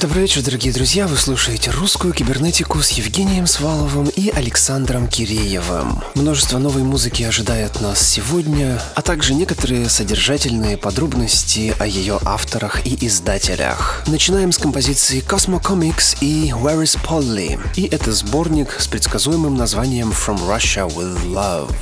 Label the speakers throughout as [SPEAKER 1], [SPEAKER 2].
[SPEAKER 1] Добрый вечер, дорогие друзья. Вы слушаете русскую кибернетику с Евгением Сваловым и Александром Киреевым. Множество новой музыки ожидает нас сегодня, а также некоторые содержательные подробности о ее авторах и издателях. Начинаем с композиции Cosmo Comics и Where is Polly? И это сборник с предсказуемым названием From Russia with Love.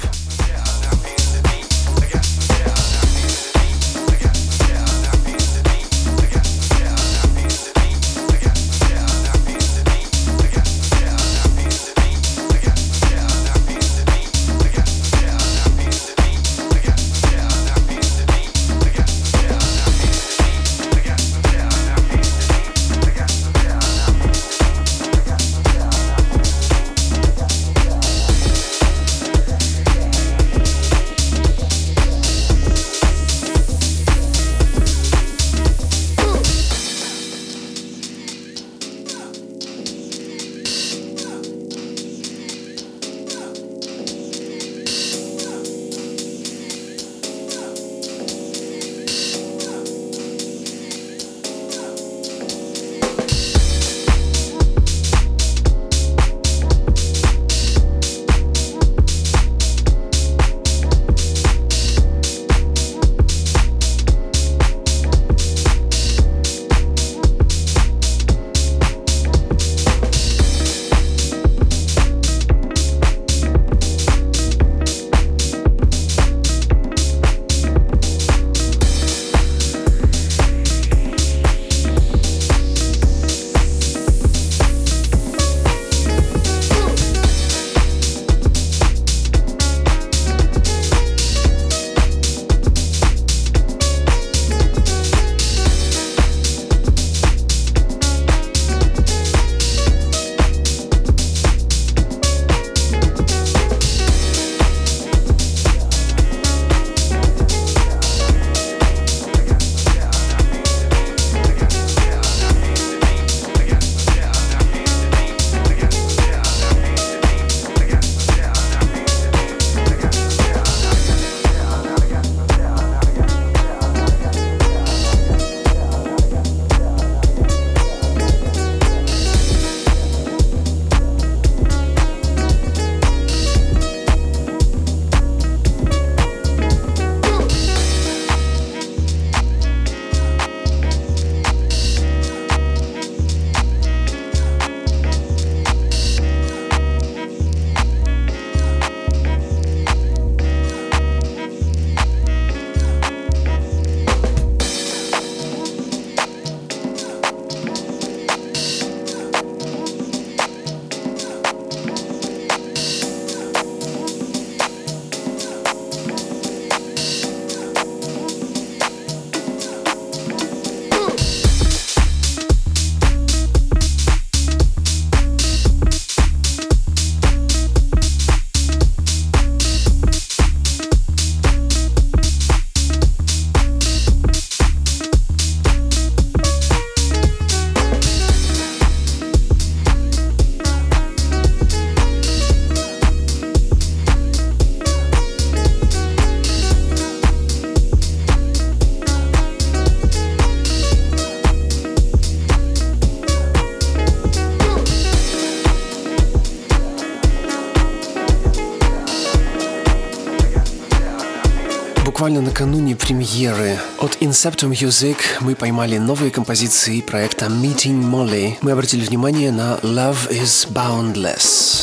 [SPEAKER 1] Inceptum Music мы поймали новые композиции проекта Meeting Molly. Мы обратили внимание на Love is Boundless.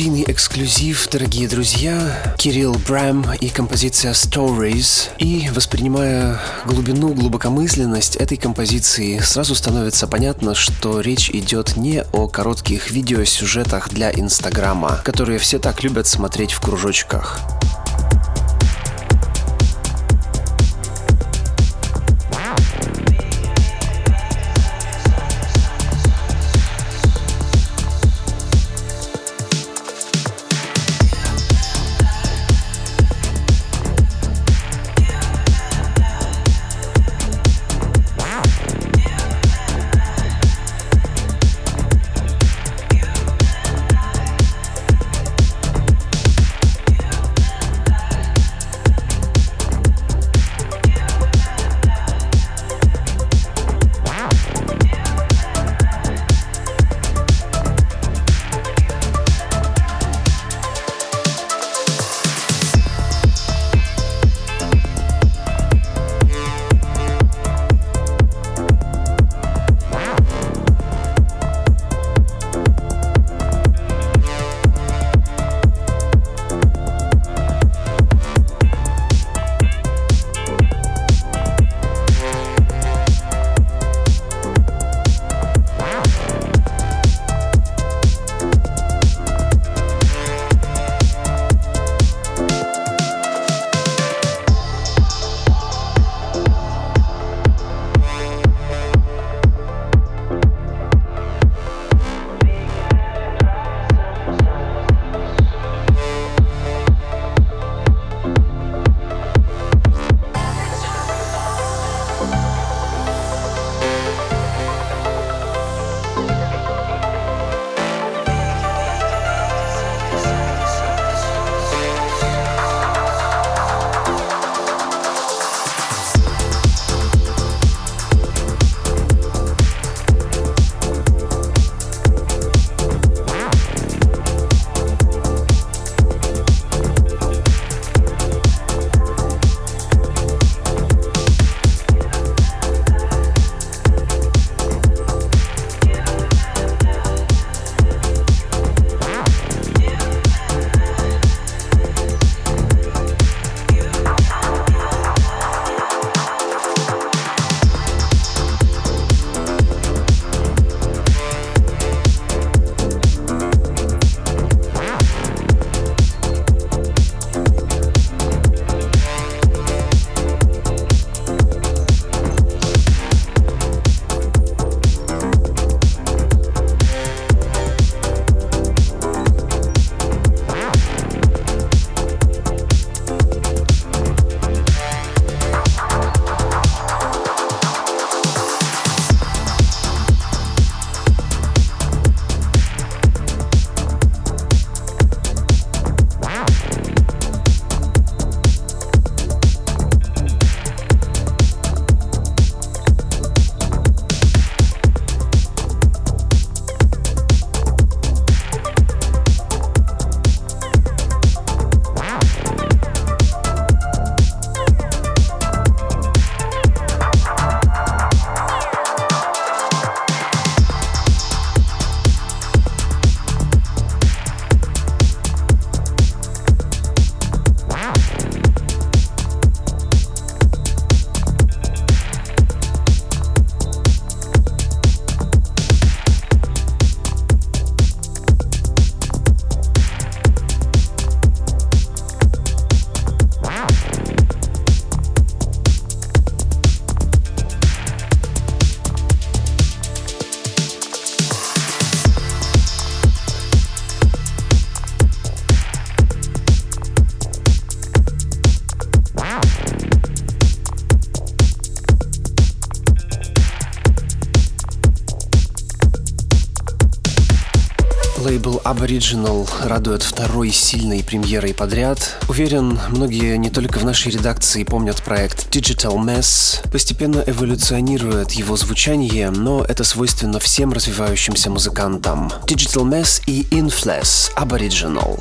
[SPEAKER 1] Студийный эксклюзив, дорогие друзья. Кирилл Брэм и композиция Stories. И воспринимая глубину, глубокомысленность этой композиции, сразу становится понятно, что речь идет не о коротких видеосюжетах для Инстаграма, которые все так любят смотреть в кружочках. Aboriginal радует второй сильной премьерой подряд. Уверен, многие не только в нашей редакции помнят проект Digital Mess. Постепенно эволюционирует его звучание, но это свойственно всем развивающимся музыкантам. Digital Mess и Infless Aboriginal.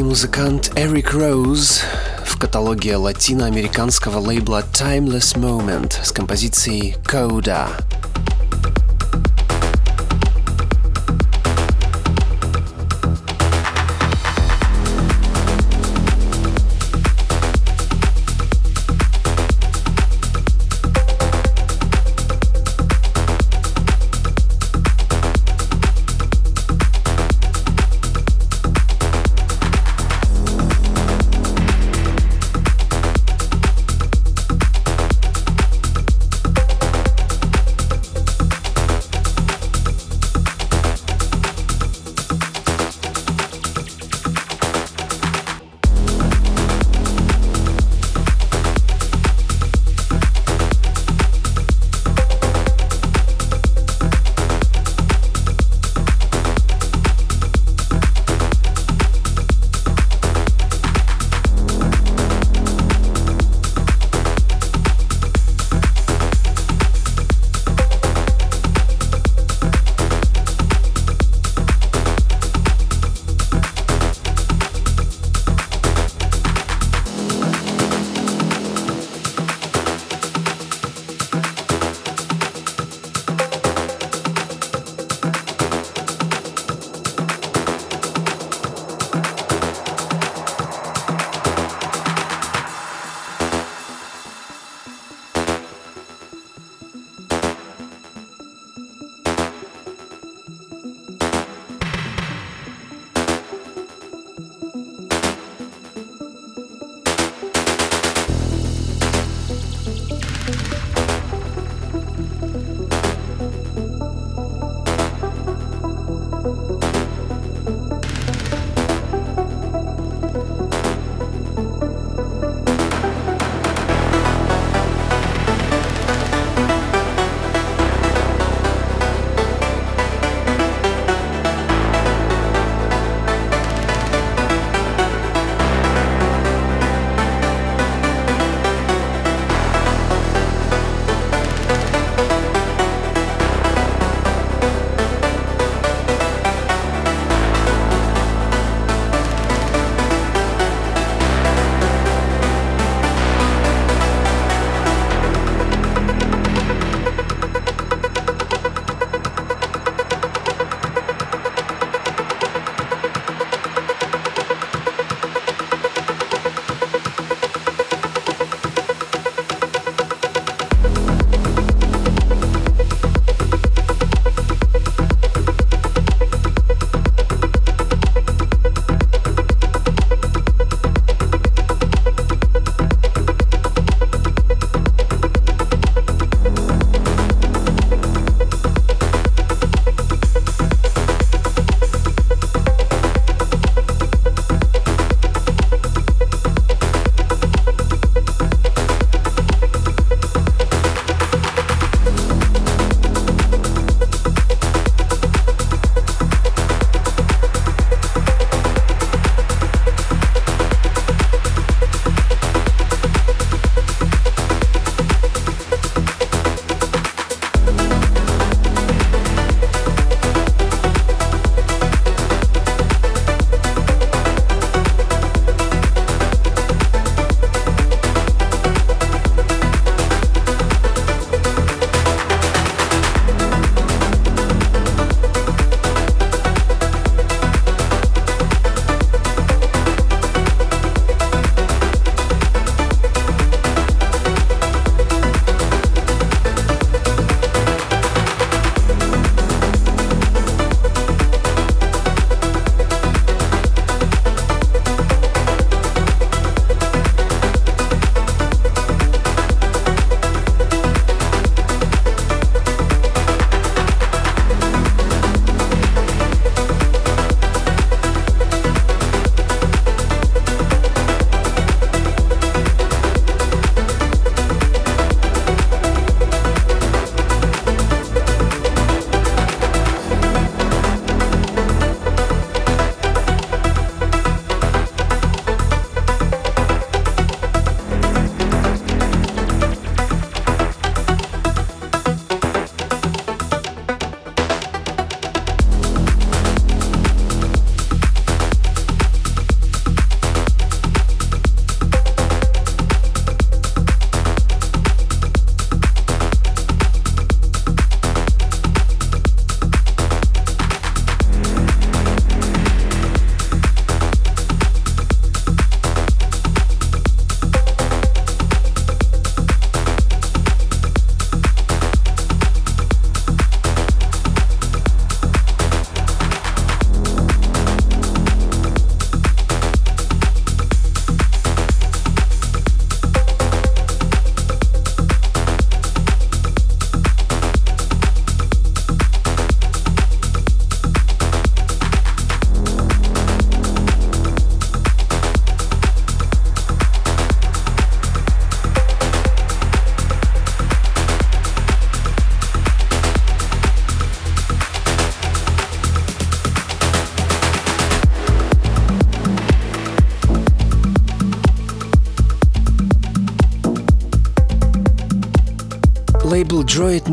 [SPEAKER 1] Украинский музыкант Эрик Роуз в каталоге латиноамериканского лейбла Timeless Moment с композицией Coda.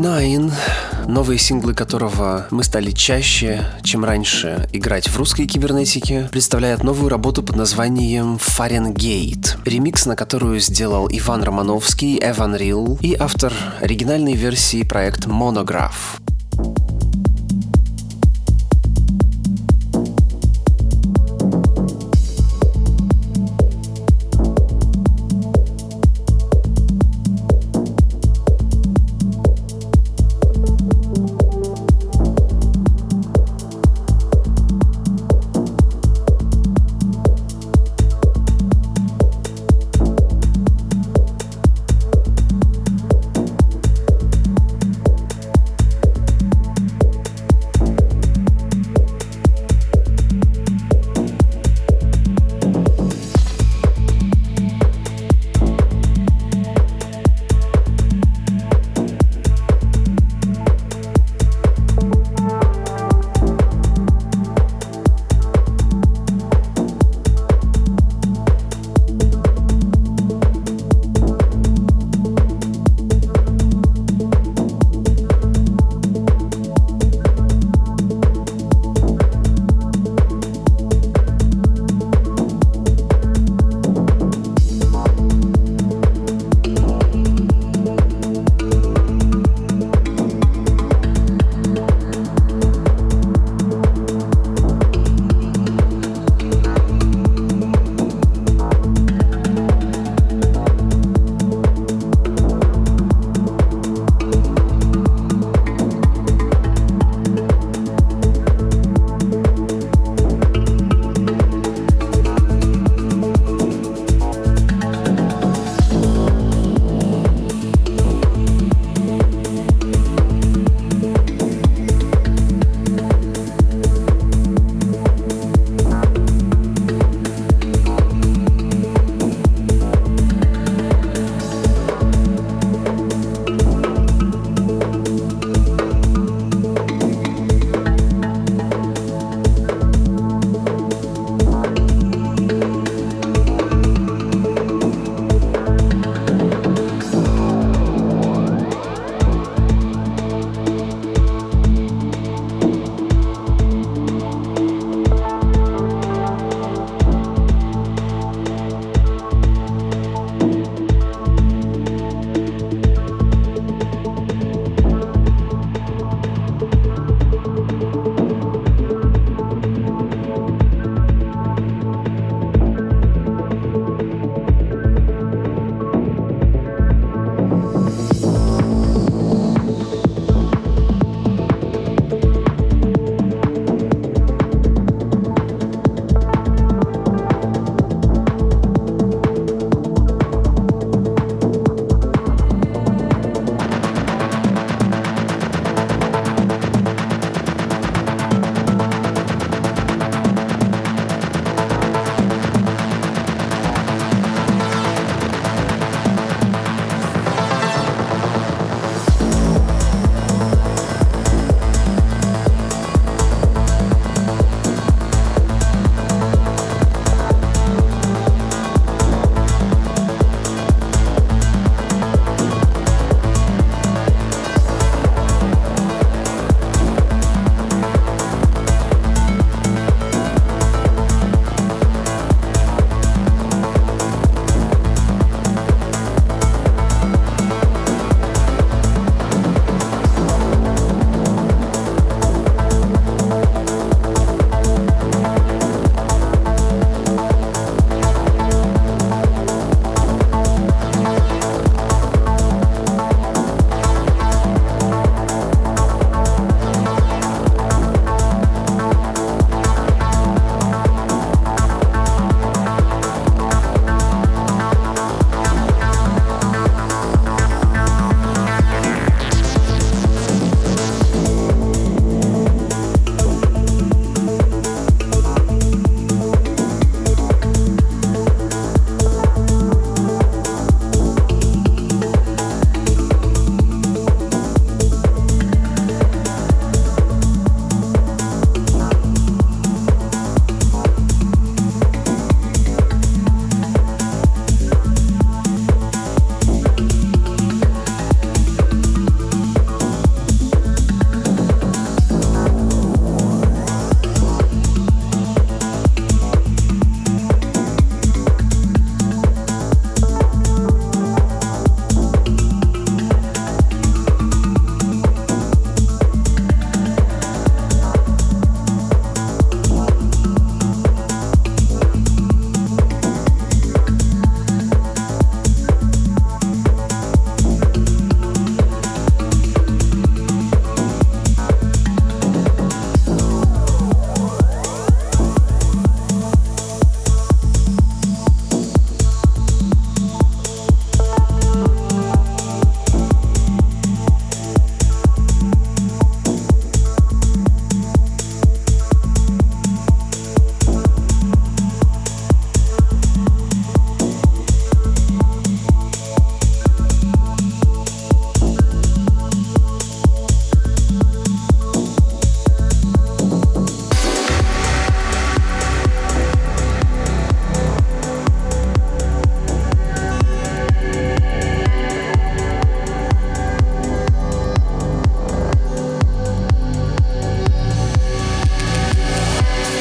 [SPEAKER 1] 9 новые синглы которого мы стали чаще, чем раньше, играть в русской кибернетике, представляет новую работу под названием Fahrenheit, ремикс на которую сделал Иван Романовский, Эван Рил и автор оригинальной версии проект Monograph.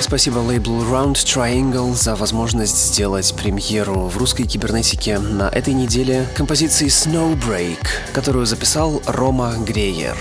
[SPEAKER 1] Спасибо лейблу Round Triangle за возможность сделать премьеру в русской кибернетике на этой неделе композиции Snowbreak, которую записал Рома Греер.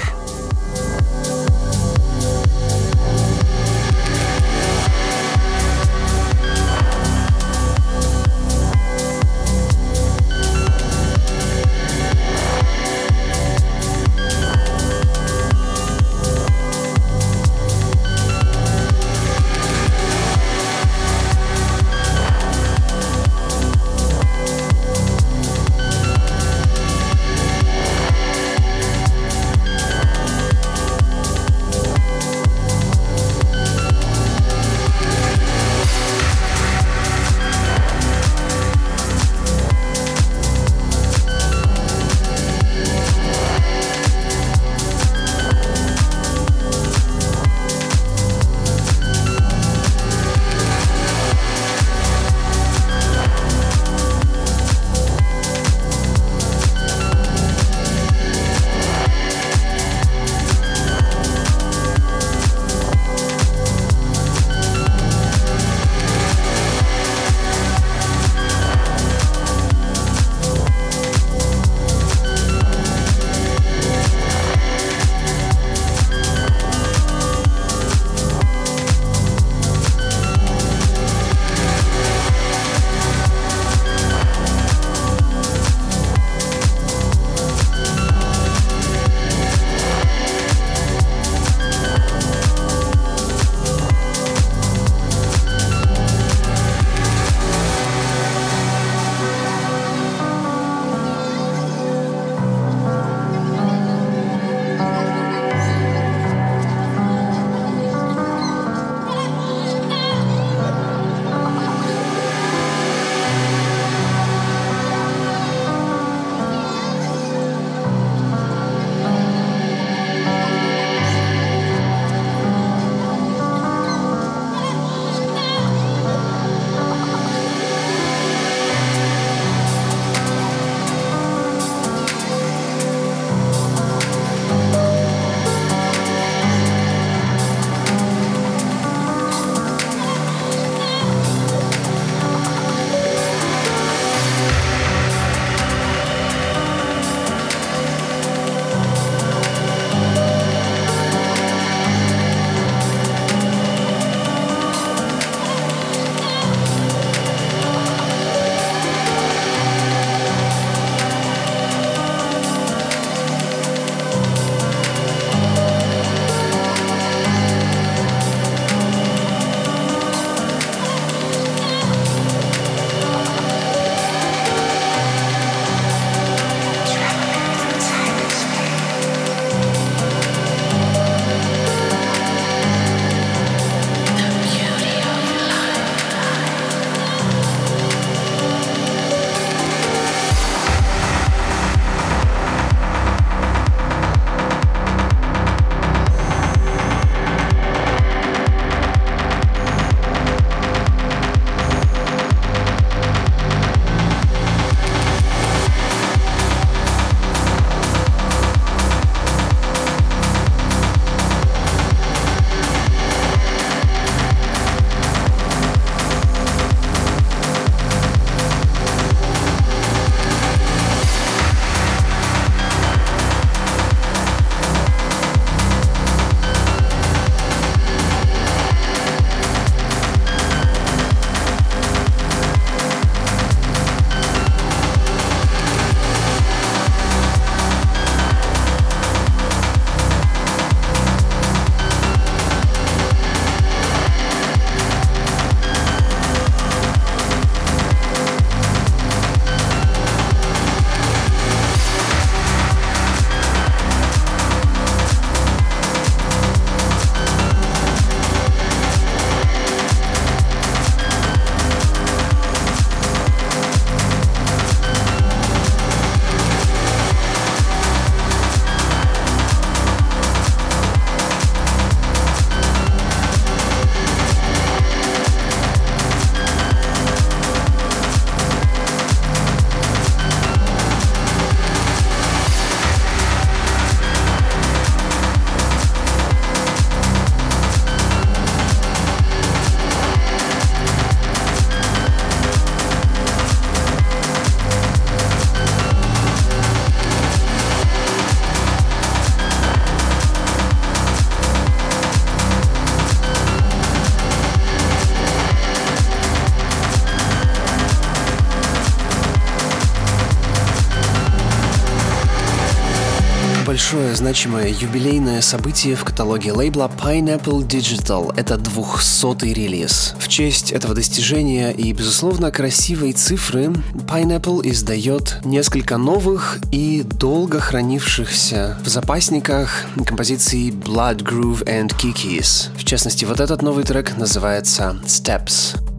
[SPEAKER 1] Большое значимое юбилейное событие в каталоге лейбла Pineapple Digital. Это 200-й релиз. В честь этого достижения и, безусловно, красивой цифры Pineapple издает несколько новых и долго хранившихся в запасниках композиций Blood Groove and Kikis. В частности, вот этот новый трек называется Steps.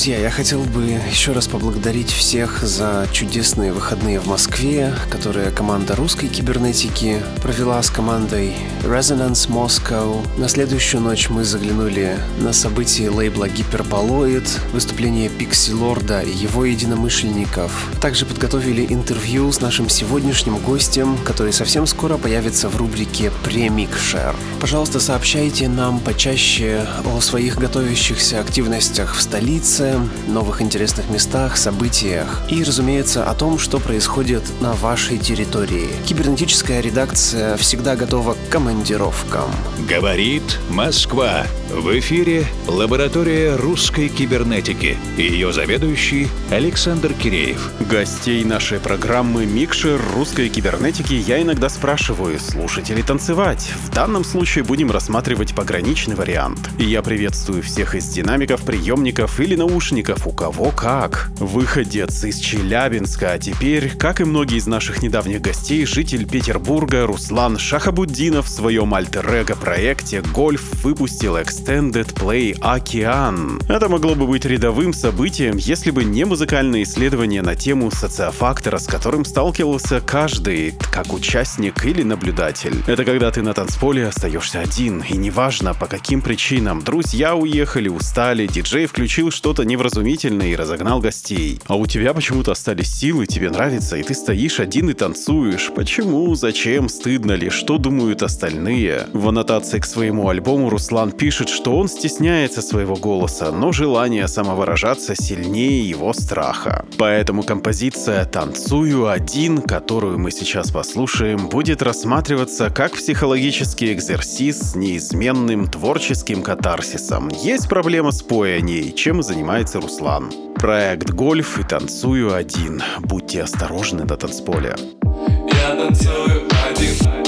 [SPEAKER 1] Друзья, я хотел бы еще раз поблагодарить всех за чудесные выходные в Москве, которые команда русской кибернетики провела с командой Resonance Moscow. На следующую ночь мы заглянули на события лейбла Гиперболоид, выступление Пикси Лорда и его единомышленников. Также подготовили интервью с нашим сегодняшним гостем, который совсем скоро появится в рубрике Премикшер. Пожалуйста, сообщайте нам почаще о своих готовящихся активностях в столице, новых интересных местах, событиях и, разумеется, о том, что происходит на вашей территории. Кибернетическая редакция всегда готова командировкам.
[SPEAKER 2] Говорит Москва. В эфире лаборатория русской кибернетики. Ее заведующий Александр Киреев.
[SPEAKER 3] Гостей нашей программы «Микшер русской кибернетики» я иногда спрашиваю, слушать или танцевать. В данном случае будем рассматривать пограничный вариант. И я приветствую всех из динамиков, приемников или наушников, у кого как. Выходец из Челябинска, а теперь, как и многие из наших недавних гостей, житель Петербурга Руслан Шахабуддинов в своем альтер проекте «Гольф» выпустил Extended Play «Океан». Это могло бы быть рядовым событием, если бы не музыкальное исследование на тему социофактора, с которым сталкивался каждый, как участник или наблюдатель. Это когда ты на танцполе остаешься один, и неважно по каким причинам. Друзья уехали, устали, диджей включил что-то невразумительное и разогнал гостей. А у тебя почему-то остались силы, тебе нравится, и ты стоишь один и танцуешь. Почему, зачем, стыдно ли, что думают остальные? В аннотации к своему альбому Руслан пишет, что он стесняется своего голоса, но желание самовыражаться сильнее его страха. Поэтому композиция «Танцую один», которую мы сейчас послушаем, будет рассматриваться как психологический экзерсис с неизменным творческим катарсисом. Есть проблема с пояней, чем и занимается Руслан. Проект «Гольф» и «Танцую один». Будьте осторожны на танцполе.
[SPEAKER 4] Я танцую один,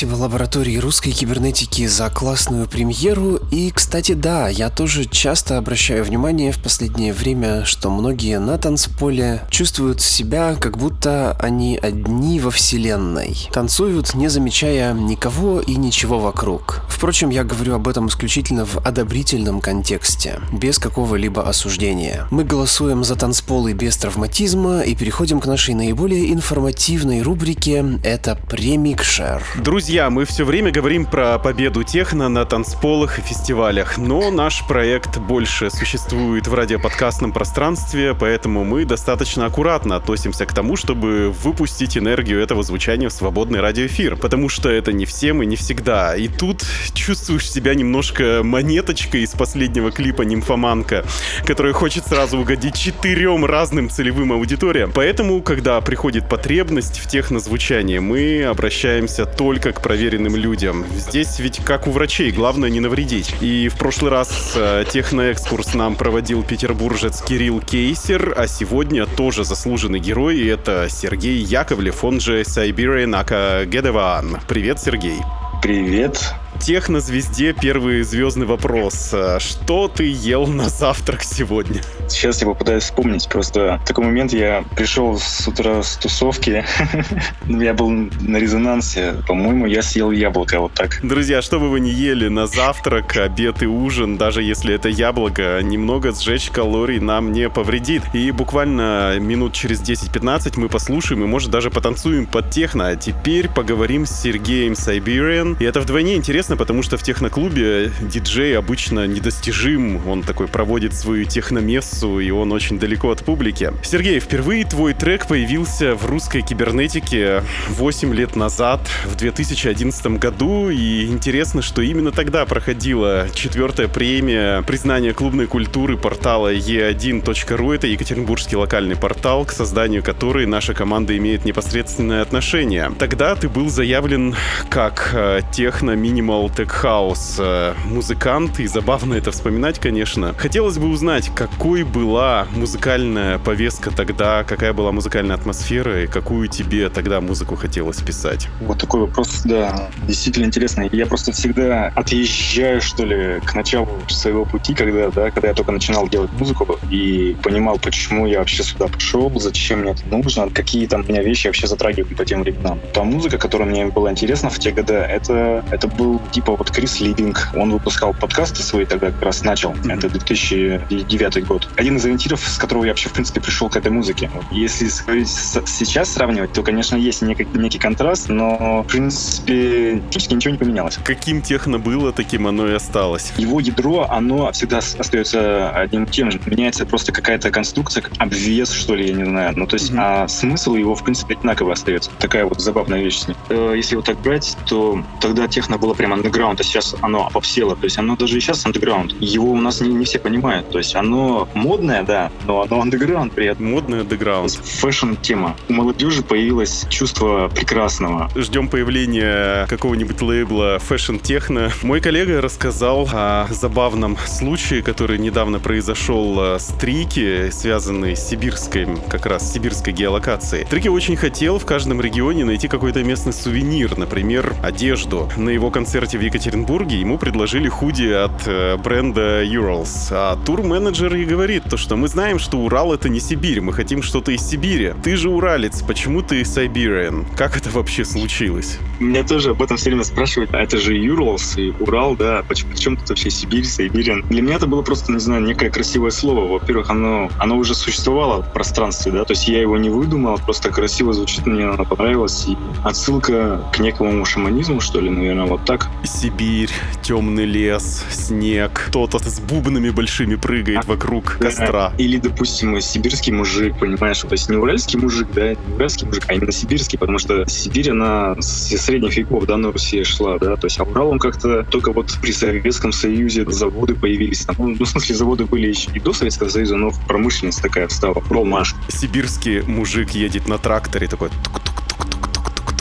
[SPEAKER 1] Спасибо лаборатории русской кибернетики за классную премьеру. И, кстати, да, я тоже часто обращаю внимание в последнее время, что многие на танцполе чувствуют себя, как будто они одни во вселенной. Танцуют, не замечая никого и ничего вокруг. Впрочем, я говорю об этом исключительно в одобрительном контексте, без какого-либо осуждения. Мы голосуем за танцполы без травматизма и переходим к нашей наиболее информативной рубрике «Это премикшер».
[SPEAKER 3] Друзья, мы все время говорим про победу техно на танцполах и фестивалях, но наш проект больше существует в радиоподкастном пространстве, поэтому мы достаточно аккуратно относимся к тому, чтобы выпустить энергию этого звучания в свободный радиоэфир, потому что это не всем и не всегда. И тут чувствуешь себя немножко монеточкой из последнего клипа «Нимфоманка», который хочет сразу угодить четырем разным целевым аудиториям. Поэтому, когда приходит потребность в технозвучании, мы обращаемся только к проверенным людям. Здесь ведь как у врачей, главное не навредить. И в прошлый раз э, техноэкскурс нам проводил петербуржец Кирилл Кейсер, а сегодня тоже заслуженный герой, и это Сергей Яковлев, он же Siberian Ака Гедеван. Привет, Сергей.
[SPEAKER 5] Привет
[SPEAKER 3] технозвезде первый звездный вопрос. А что ты ел на завтрак сегодня?
[SPEAKER 5] Сейчас я попытаюсь вспомнить. Просто в такой момент я пришел с утра с тусовки. я был на резонансе. По-моему, я съел яблоко вот так.
[SPEAKER 3] Друзья, что бы вы ни ели на завтрак, обед и ужин, даже если это яблоко, немного сжечь калорий нам не повредит. И буквально минут через 10-15 мы послушаем и, может, даже потанцуем под техно. А теперь поговорим с Сергеем Siberian. И это вдвойне интересно, интересно, потому что в техноклубе диджей обычно недостижим, он такой проводит свою техномессу, и он очень далеко от публики. Сергей, впервые твой трек появился в русской кибернетике 8 лет назад, в 2011 году, и интересно, что именно тогда проходила четвертая премия признания клубной культуры портала e1.ru. Это Екатеринбургский локальный портал, к созданию которой наша команда имеет непосредственное отношение. Тогда ты был заявлен как э, техно-минимал Animal Tech House э, музыкант, и забавно это вспоминать, конечно. Хотелось бы узнать, какой была музыкальная повестка тогда, какая была музыкальная атмосфера, и какую тебе тогда музыку хотелось писать?
[SPEAKER 5] Вот такой вопрос, да, действительно интересный. Я просто всегда отъезжаю, что ли, к началу своего пути, когда, да, когда я только начинал делать музыку и понимал, почему я вообще сюда пришел, зачем мне это нужно, какие там меня вещи вообще затрагивают по тем временам. Та музыка, которая мне была интересна в те годы, это, это был типа вот Крис Ливинг, он выпускал подкасты свои тогда как раз начал. Mm-hmm. Это 2009 год. Один из ориентиров, с которого я вообще, в принципе, пришел к этой музыке. Если сейчас сравнивать, то, конечно, есть некий, некий контраст, но, в принципе, практически ничего не поменялось.
[SPEAKER 3] Каким техно было, таким оно и осталось.
[SPEAKER 5] Его ядро, оно всегда остается одним тем же. Меняется просто какая-то конструкция, обвес, что ли, я не знаю. Ну, то есть, mm-hmm. а смысл его, в принципе, одинаково остается. Такая вот забавная вещь с ним. Э, если вот так брать, то тогда техно было прям андеграунд, а сейчас оно попсело. То есть оно даже и сейчас андеграунд. Его у нас не, не все понимают. То есть оно модное, да, но оно андеграунд при этом.
[SPEAKER 3] Модный андеграунд.
[SPEAKER 5] Fashion-тема. У молодежи появилось чувство прекрасного.
[SPEAKER 3] Ждем появления какого-нибудь лейбла Fashion Techno. Мой коллега рассказал о забавном случае, который недавно произошел э, с Трики, связанный с сибирской, как раз сибирской геолокацией. Трики очень хотел в каждом регионе найти какой-то местный сувенир, например, одежду. На его концерте концерте в Екатеринбурге ему предложили худи от э, бренда Urals. А тур-менеджер и говорит, то, что мы знаем, что Урал это не Сибирь, мы хотим что-то из Сибири. Ты же уралец, почему ты Siberian? Как это вообще случилось?
[SPEAKER 5] Меня тоже об этом все время спрашивают. А это же Urals и Урал, да, почему, почему тут вообще Сибирь, Siberian? Для меня это было просто, не знаю, некое красивое слово. Во-первых, оно, оно уже существовало в пространстве, да, то есть я его не выдумал, просто красиво звучит, мне оно понравилось. И отсылка к некому шаманизму, что ли, наверное, вот так.
[SPEAKER 3] Сибирь, темный лес, снег, кто-то с бубнами большими прыгает вокруг костра.
[SPEAKER 5] Или, допустим, сибирский мужик, понимаешь, то есть не уральский мужик, да, не уральский мужик, а именно сибирский, потому что Сибирь, она с средних веков, да, на Руси шла, да, то есть а Урал, он как-то только вот при Советском Союзе заводы появились, там, ну, в смысле, заводы были еще и до Советского Союза, но промышленность такая встала, Уралмаш.
[SPEAKER 3] Сибирский мужик едет на тракторе такой тук-тук-тук-тук.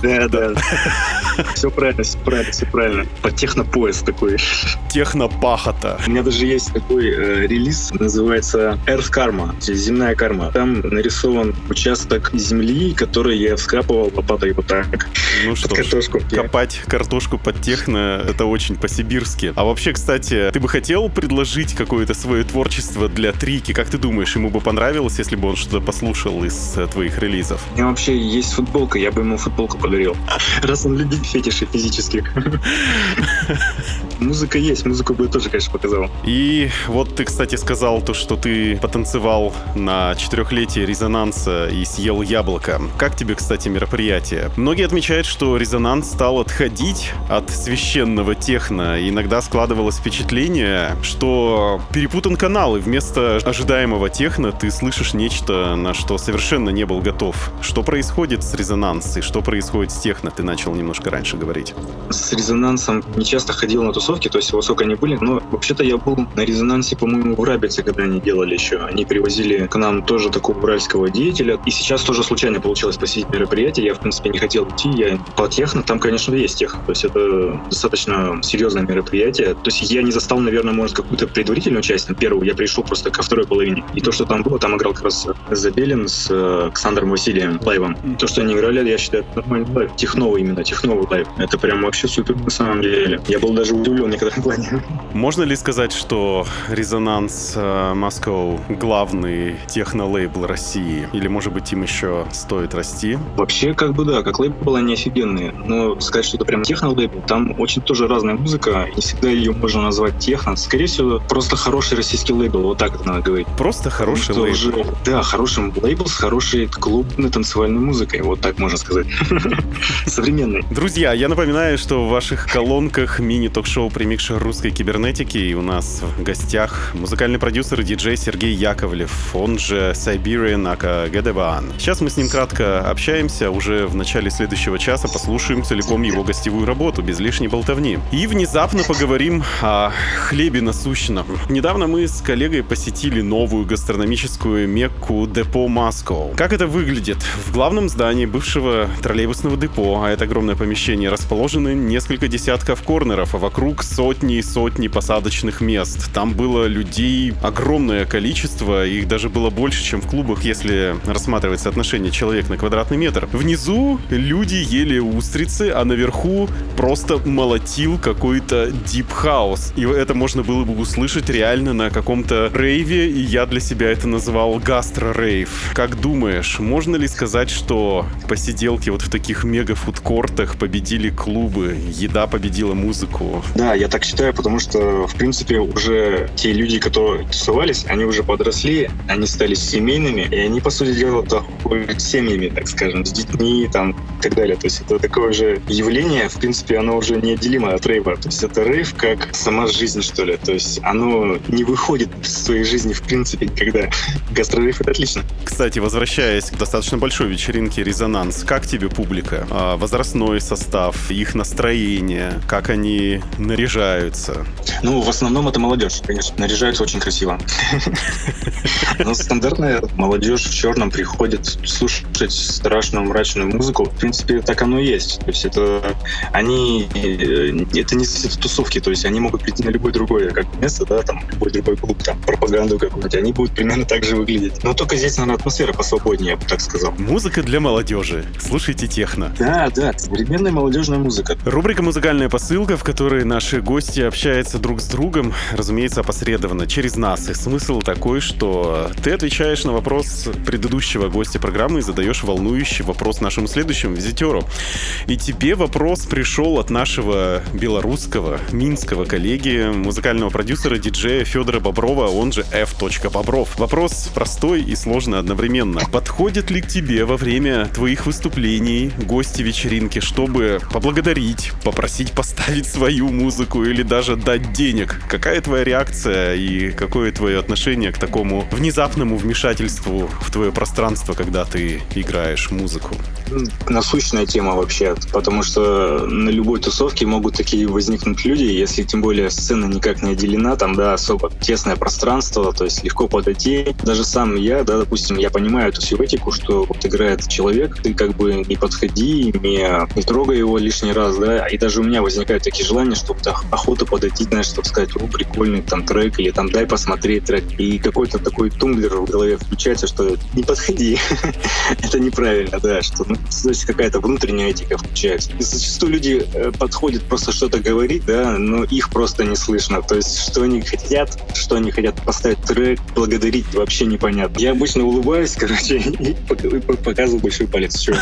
[SPEAKER 5] Да, да. Все правильно, все правильно, все правильно. По технопоезд такой.
[SPEAKER 3] Технопахота.
[SPEAKER 5] У меня даже есть такой э, релиз, называется Earth Karma, земная карма. Там нарисован участок земли, который я вскапывал лопатой вот так.
[SPEAKER 3] Ну что картошку. Ж, копать картошку под техно, это очень по-сибирски. А вообще, кстати, ты бы хотел предложить какое-то свое творчество для Трики? Как ты думаешь, ему бы понравилось, если бы он что-то послушал из э, твоих релизов?
[SPEAKER 5] У меня вообще есть футболка, я бы ему футболку подарил. Раз он любит фетиши физических. Музыка есть, музыку бы тоже, конечно, показал.
[SPEAKER 3] И вот ты, кстати, сказал то, что ты потанцевал на четырехлетие резонанса и съел яблоко. Как тебе, кстати, мероприятие? Многие отмечают, что резонанс стал отходить от священного техно. Иногда складывалось впечатление, что перепутан канал, и вместо ожидаемого техно ты слышишь нечто, на что совершенно не был готов. Что происходит с резонансом? Что происходит с техно? Ты начал немножко раньше говорить.
[SPEAKER 5] С резонансом не часто ходил на тусовки, то есть во сколько они были, но вообще-то я был на резонансе, по-моему, в Рабице, когда они делали еще. Они привозили к нам тоже такого уральского деятеля. И сейчас тоже случайно получилось посетить мероприятие. Я, в принципе, не хотел идти. Я по техно, там, конечно, есть техно. То есть это достаточно серьезное мероприятие. То есть я не застал, наверное, может, какую-то предварительную часть, там, первую. Я пришел просто ко второй половине. И то, что там было, там играл как раз Забелин с э, Александром Василием лайвом. То, что они играли, я считаю, это нормальный лайв. Техновый именно, техновый лайв. Это прям вообще супер на самом деле. Я был даже удивлен в некотором плане.
[SPEAKER 3] Можно ли сказать, что Резонанс э, Moscow главный техно-лейбл России? Или, может быть, им еще стоит расти?
[SPEAKER 5] Вообще, как бы да, как лейбл они офигенные. Но сказать, что это прям техно-лейбл, там очень тоже разная музыка. Не всегда ее можно назвать техно. Скорее всего, просто хороший российский лейбл, вот так это надо говорить.
[SPEAKER 3] Просто хороший лейбл.
[SPEAKER 5] Уже, да, хороший лейбл с хорошей клубной танцевальной музыкой, вот так можно сказать. Современный.
[SPEAKER 3] Друзья, я напоминаю, что в ваших колонках мини-ток-шоу «Примикшер русской кибернетики» и у нас в гостях музыкальный продюсер и диджей Сергей Яковлев, он же Siberian Ака Гедеван. Сейчас мы с ним кратко общаемся, уже в начале следующего часа послушаем целиком его гостевую работу, без лишней болтовни. И внезапно поговорим о хлебе насущном. Недавно мы с коллегой посетили новую гастрономическую мекку Депо Москва. Как это выглядит? В главном здании бывшего троллейбусного депо, а это огромное помещение, расположены несколько десятков корнеров, а вокруг сотни и сотни посадочных мест. Там было людей огромное количество, их даже было больше, чем в клубах, если рассматривать соотношение человек на квадратный метр. Внизу люди ели устрицы, а наверху просто молотил какой-то дип хаус. И это можно было бы услышать реально на каком-то рейве, и я для себя это называл гастро-рейв. Как думаешь, можно ли сказать, что посиделки вот в таких мега-фудкортах победили клубы, еда победила музыку?
[SPEAKER 5] Да, я так считаю, потому что, в принципе, уже те люди, которые тусовались, они уже подросли, они стали семейными, и они, по сути дела, ходят семьями, так скажем, с детьми там и так далее. То есть это такое же явление, в принципе, оно уже неотделимо от рейва. То есть это рейв как сама жизнь, что ли. То есть оно не выходит из своей жизни, в принципе, никогда. Гастрорейв — это отлично.
[SPEAKER 3] Кстати, возвращаясь к достаточно большой вечеринке «Резонанс», как тебе публика? А, возрастной состав, их настроение, как они наряжаются?
[SPEAKER 5] Ну, в основном это молодежь, конечно. Наряжаются очень красиво. Но стандартная молодежь в черном приходит слушать страшную мрачную музыку. В принципе, так оно и есть. То есть это они... э, Это не тусовки. То есть они могут прийти на любое другое как место, да, там, любой другой клуб, там, пропаганду какую-нибудь. Они будут примерно так же выглядеть. Но только здесь, наверное, атмосфера посвободнее, я бы так сказал.
[SPEAKER 3] Музыка для молодежи. Слушайте техно.
[SPEAKER 5] Да, да, современная молодежная музыка.
[SPEAKER 3] Рубрика «Музыкальная посылка», в которой наши гости общаются друг с другом, разумеется, опосредованно, через нас. И смысл такой, что ты отвечаешь на вопрос предыдущего гостя программы и задаешь волнующий вопрос нашему следующему визитеру. И тебе вопрос пришел от нашего белорусского, минского коллеги, музыкального продюсера, диджея Федора Боброва, он же F. Бобров. Вопрос простой и сложный одновременно. Подходит ли к тебе во время твоих выступлений гости вечеринки, чтобы поблагодарить, попросить поставить свою музыку или даже дать денег? Какая твоя реакция и какое твое отношение к такому внезапному вмешательству в твое пространство, когда ты играешь музыку?
[SPEAKER 5] насущная тема вообще, потому что на любой тусовке могут такие возникнуть люди, если тем более сцена никак не отделена, там, да, особо тесное пространство, то есть легко подойти. Даже сам я, да, допустим, я понимаю эту сиотику, что вот играет человек, ты как бы не подходи, не, не трогай его лишний раз, да, и даже у меня возникают такие желания, чтобы охота подойти, знаешь, чтобы сказать, о, прикольный там трек, или там дай посмотреть трек, и какой-то такой тумблер в голове включается, что не подходи, это неправильно, да, что ну, есть какая-то внутренняя этика включается. И зачастую люди э, подходят просто что-то говорить, да, но их просто не слышно. То есть что они хотят, что они хотят поставить трек, благодарить вообще непонятно. Я обычно улыбаюсь, короче, и пок- пок- показываю большой палец. Чё?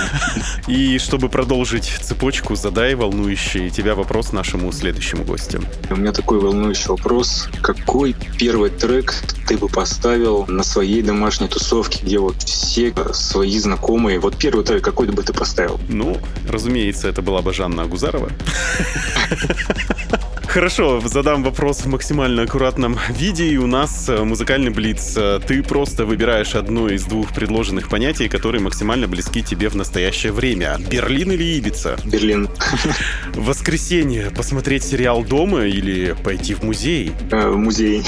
[SPEAKER 3] И чтобы продолжить цепочку, задай волнующий тебя вопрос нашему следующему гостем.
[SPEAKER 5] У меня такой волнующий вопрос. Какой первый трек ты бы поставил на своей домашней тусовке, где вот все свои знакомые? Вот первый трек какой бы ты поставил?
[SPEAKER 3] Ну, разумеется, это была бы Жанна Агузарова. Хорошо, задам вопрос в максимально аккуратном виде, и у нас э, музыкальный блиц. Ты просто выбираешь одно из двух предложенных понятий, которые максимально близки тебе в настоящее время. Берлин или Ибица?
[SPEAKER 5] Берлин.
[SPEAKER 3] Воскресенье. Посмотреть сериал дома или пойти в музей?
[SPEAKER 5] Э, в музей.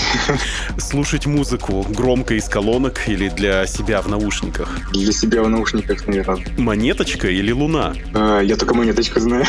[SPEAKER 3] Слушать музыку громко из колонок или для себя в наушниках?
[SPEAKER 5] Для себя в наушниках, наверное.
[SPEAKER 3] Монеточка или луна?
[SPEAKER 5] Э, я только монеточку знаю.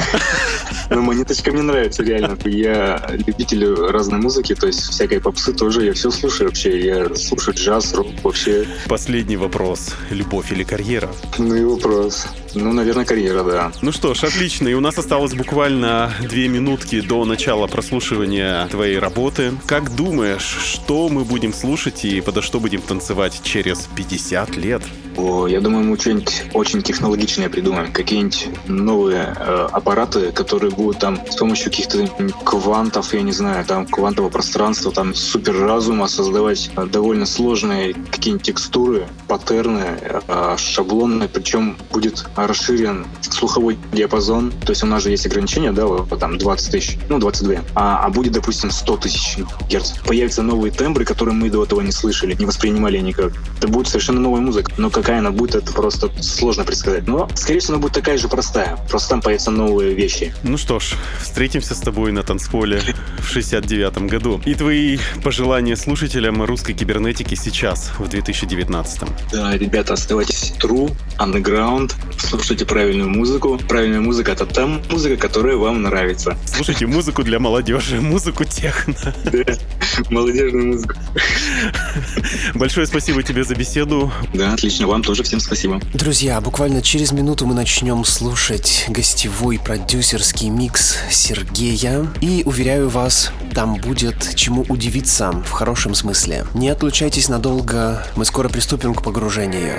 [SPEAKER 5] Но монеточка мне нравится, реально. Я любитель разной музыки, то есть всякой попсы тоже. Я все слушаю вообще. Я слушаю джаз, рок вообще.
[SPEAKER 3] Последний вопрос. Любовь или карьера?
[SPEAKER 5] Ну и вопрос. Ну, наверное, карьера, да.
[SPEAKER 3] Ну что ж, отлично. И у нас осталось буквально две минутки до начала прослушивания твоей работы. Как думаешь, что мы будем слушать и подо что будем танцевать через 50 лет?
[SPEAKER 5] О, я думаю, мы что-нибудь очень технологичное придумаем. Какие-нибудь новые э, аппараты, которые будут там с помощью каких-то квантов, я не знаю, там квантового пространства, там суперразума создавать э, довольно сложные какие-нибудь текстуры, паттерны, э, шаблоны. Причем будет расширен слуховой диапазон. То есть у нас же есть ограничения, да, там 20 тысяч, ну 22. А, а будет, допустим, 100 тысяч герц. Появятся новые тембры, которые мы до этого не слышали, не воспринимали никак. Это будет совершенно новая музыка. Но какая она будет, это просто сложно предсказать. Но, скорее всего, она будет такая же простая. Просто там появятся новые вещи.
[SPEAKER 3] Ну что ж, встретимся с тобой на танцполе в 69-м году. И твои пожелания слушателям русской кибернетики сейчас, в 2019
[SPEAKER 5] Да, ребята, оставайтесь true, underground, слушайте правильную музыку. Правильная музыка — это та музыка, которая вам нравится.
[SPEAKER 3] Слушайте музыку для молодежи, музыку техно.
[SPEAKER 5] Да, молодежную музыку.
[SPEAKER 3] Большое спасибо тебе за беседу.
[SPEAKER 5] Да, отлично. Вам тоже всем спасибо.
[SPEAKER 1] Друзья, буквально через минуту мы начнем слушать гостевой продюсерский микс Сергея. И, уверяю вас, там будет чему удивиться в хорошем смысле. Не отлучайтесь надолго, мы скоро приступим к погружению.